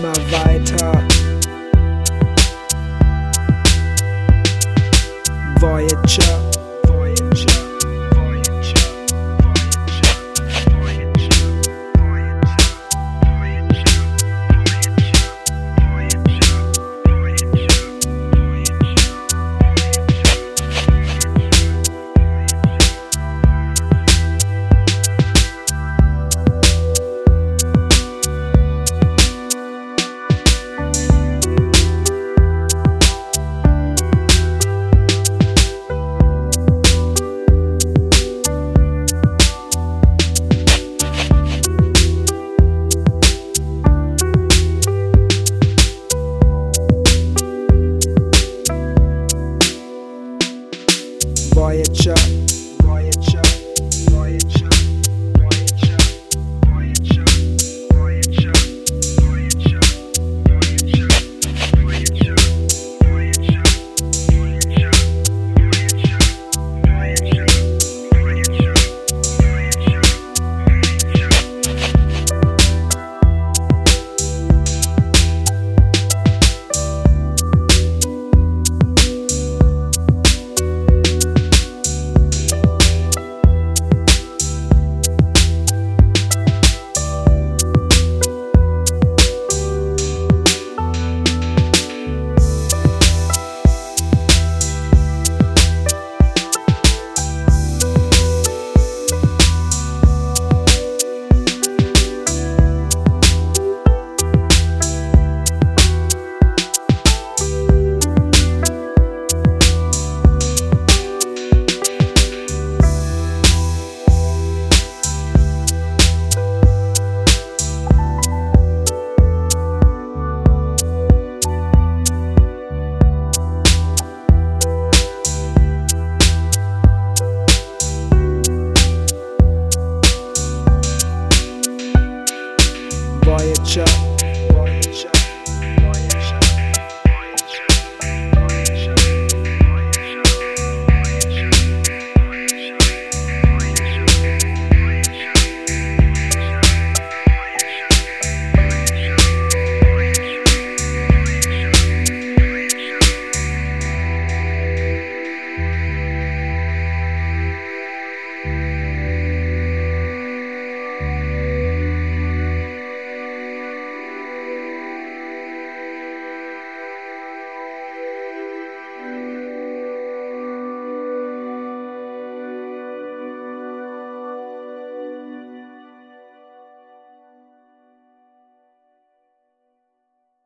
my vital Voyager.